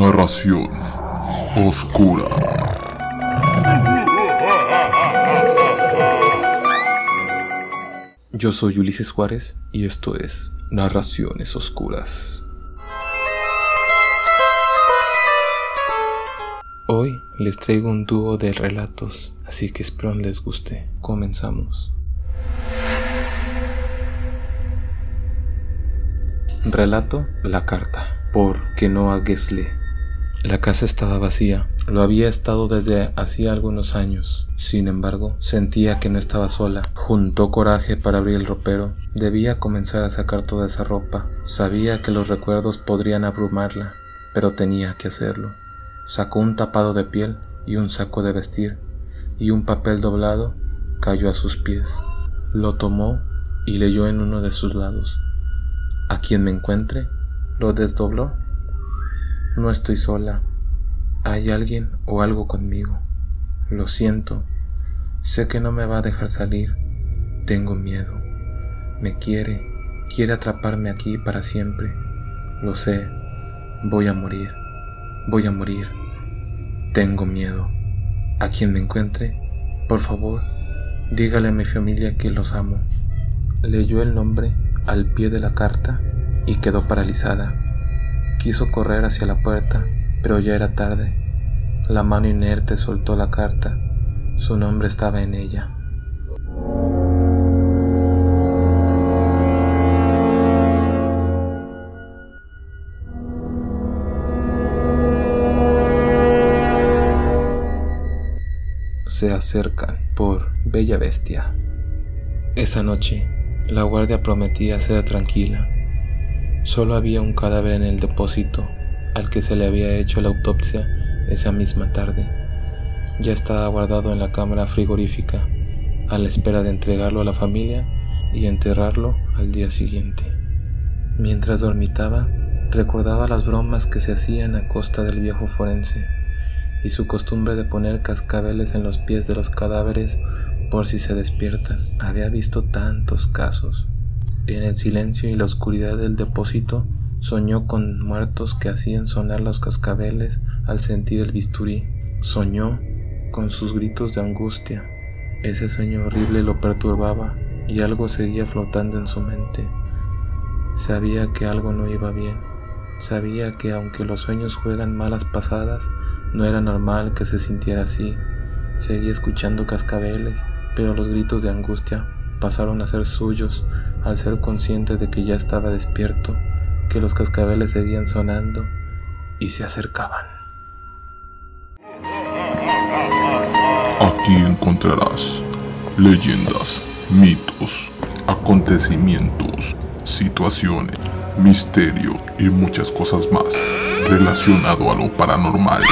Narración oscura. Yo soy Ulises Juárez y esto es Narraciones Oscuras. Hoy les traigo un dúo de relatos, así que espero les guste. Comenzamos. Relato La carta por Kenoa Gesle. La casa estaba vacía, lo había estado desde hacía algunos años. Sin embargo, sentía que no estaba sola. Juntó coraje para abrir el ropero. Debía comenzar a sacar toda esa ropa. Sabía que los recuerdos podrían abrumarla, pero tenía que hacerlo. Sacó un tapado de piel y un saco de vestir, y un papel doblado cayó a sus pies. Lo tomó y leyó en uno de sus lados. A quien me encuentre, lo desdobló. No estoy sola. Hay alguien o algo conmigo. Lo siento. Sé que no me va a dejar salir. Tengo miedo. Me quiere. Quiere atraparme aquí para siempre. Lo sé. Voy a morir. Voy a morir. Tengo miedo. A quien me encuentre, por favor, dígale a mi familia que los amo. Leyó el nombre al pie de la carta y quedó paralizada. Quiso correr hacia la puerta, pero ya era tarde. La mano inerte soltó la carta. Su nombre estaba en ella. Se acercan por Bella Bestia. Esa noche, la guardia prometía ser tranquila Solo había un cadáver en el depósito al que se le había hecho la autopsia esa misma tarde. Ya estaba guardado en la cámara frigorífica, a la espera de entregarlo a la familia y enterrarlo al día siguiente. Mientras dormitaba, recordaba las bromas que se hacían a costa del viejo forense y su costumbre de poner cascabeles en los pies de los cadáveres por si se despiertan. Había visto tantos casos. En el silencio y la oscuridad del depósito soñó con muertos que hacían sonar los cascabeles al sentir el bisturí. Soñó con sus gritos de angustia. Ese sueño horrible lo perturbaba y algo seguía flotando en su mente. Sabía que algo no iba bien. Sabía que aunque los sueños juegan malas pasadas, no era normal que se sintiera así. Seguía escuchando cascabeles, pero los gritos de angustia pasaron a ser suyos al ser consciente de que ya estaba despierto, que los cascabeles seguían sonando y se acercaban. Aquí encontrarás leyendas, mitos, acontecimientos, situaciones, misterio y muchas cosas más relacionado a lo paranormal.